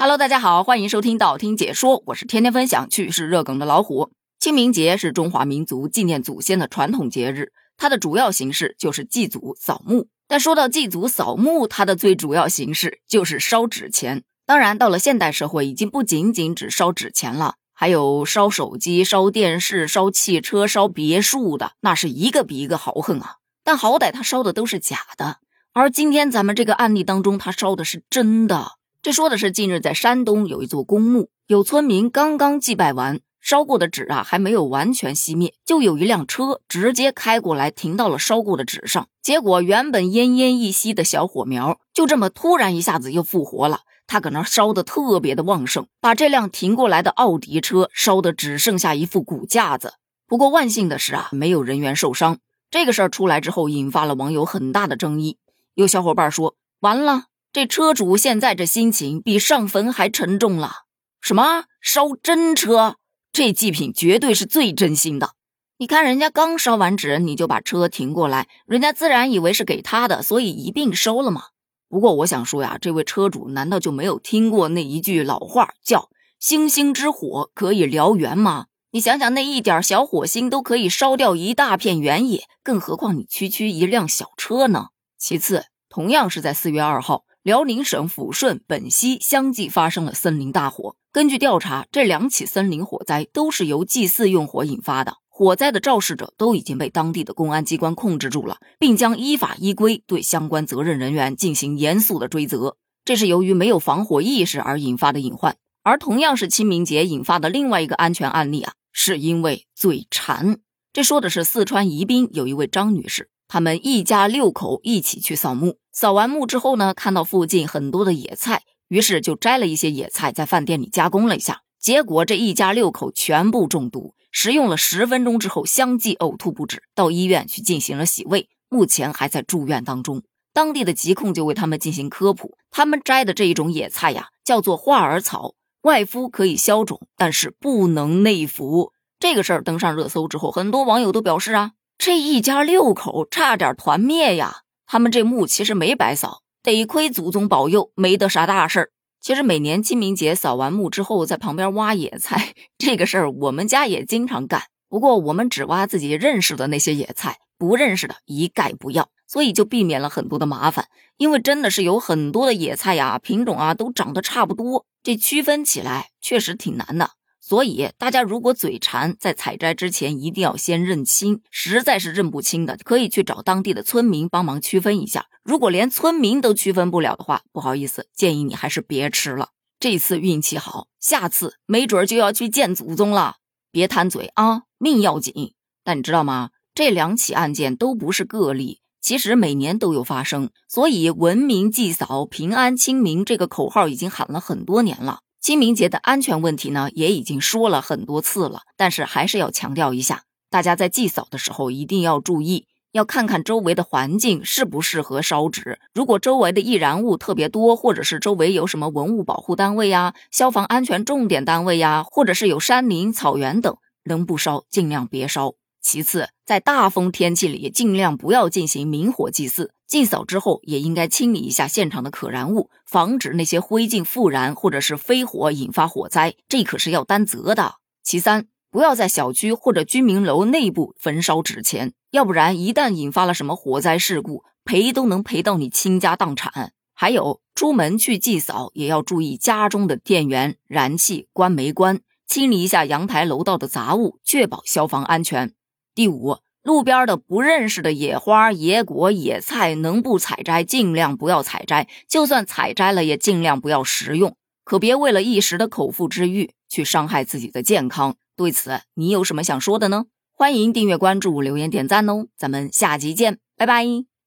Hello，大家好，欢迎收听道听解说，我是天天分享趣事热梗的老虎。清明节是中华民族纪念祖先的传统节日，它的主要形式就是祭祖扫墓。但说到祭祖扫墓，它的最主要形式就是烧纸钱。当然，到了现代社会，已经不仅仅只烧纸钱了，还有烧手机、烧电视、烧汽车、烧别墅的，那是一个比一个豪横啊！但好歹他烧的都是假的。而今天咱们这个案例当中，他烧的是真的。这说的是近日在山东有一座公墓，有村民刚刚祭拜完，烧过的纸啊还没有完全熄灭，就有一辆车直接开过来停到了烧过的纸上。结果原本奄奄一息的小火苗，就这么突然一下子又复活了。他搁那烧的特别的旺盛，把这辆停过来的奥迪车烧的只剩下一副骨架子。不过万幸的是啊，没有人员受伤。这个事儿出来之后，引发了网友很大的争议。有小伙伴说：“完了，这车主现在这心情比上坟还沉重了。什么烧真车？这祭品绝对是最真心的。你看人家刚烧完纸，你就把车停过来，人家自然以为是给他的，所以一并收了嘛。不过我想说呀，这位车主难道就没有听过那一句老话，叫‘星星之火可以燎原’吗？你想想，那一点小火星都可以烧掉一大片原野，更何况你区区一辆小车呢？”其次，同样是在四月二号，辽宁省抚顺、本溪相继发生了森林大火。根据调查，这两起森林火灾都是由祭祀用火引发的。火灾的肇事者都已经被当地的公安机关控制住了，并将依法依规对相关责任人员进行严肃的追责。这是由于没有防火意识而引发的隐患。而同样是清明节引发的另外一个安全案例啊，是因为嘴馋。这说的是四川宜宾有一位张女士。他们一家六口一起去扫墓，扫完墓之后呢，看到附近很多的野菜，于是就摘了一些野菜，在饭店里加工了一下。结果这一家六口全部中毒，食用了十分钟之后相继呕吐不止，到医院去进行了洗胃，目前还在住院当中。当地的疾控就为他们进行科普，他们摘的这一种野菜呀，叫做化耳草，外敷可以消肿，但是不能内服。这个事儿登上热搜之后，很多网友都表示啊。这一家六口差点团灭呀！他们这墓其实没白扫，得亏祖宗保佑，没得啥大事儿。其实每年清明节扫完墓之后，在旁边挖野菜，这个事儿我们家也经常干。不过我们只挖自己认识的那些野菜，不认识的一概不要，所以就避免了很多的麻烦。因为真的是有很多的野菜呀，品种啊都长得差不多，这区分起来确实挺难的。所以，大家如果嘴馋，在采摘之前一定要先认清。实在是认不清的，可以去找当地的村民帮忙区分一下。如果连村民都区分不了的话，不好意思，建议你还是别吃了。这次运气好，下次没准就要去见祖宗了。别贪嘴啊，命要紧。但你知道吗？这两起案件都不是个例，其实每年都有发生。所以，文明祭扫、平安清明这个口号已经喊了很多年了。清明节的安全问题呢，也已经说了很多次了，但是还是要强调一下，大家在祭扫的时候一定要注意，要看看周围的环境适不适合烧纸。如果周围的易燃物特别多，或者是周围有什么文物保护单位呀、消防安全重点单位呀，或者是有山林、草原等，能不烧尽量别烧。其次，在大风天气里，尽量不要进行明火祭祀。祭扫之后，也应该清理一下现场的可燃物，防止那些灰烬复燃或者是飞火引发火灾，这可是要担责的。其三，不要在小区或者居民楼内部焚烧纸钱，要不然一旦引发了什么火灾事故，赔都能赔到你倾家荡产。还有，出门去祭扫也要注意家中的电源、燃气关没关，清理一下阳台楼道的杂物，确保消防安全。第五，路边的不认识的野花、野果、野菜，能不采摘尽量不要采摘，就算采摘了，也尽量不要食用，可别为了一时的口腹之欲去伤害自己的健康。对此，你有什么想说的呢？欢迎订阅、关注、留言、点赞哦！咱们下集见，拜拜。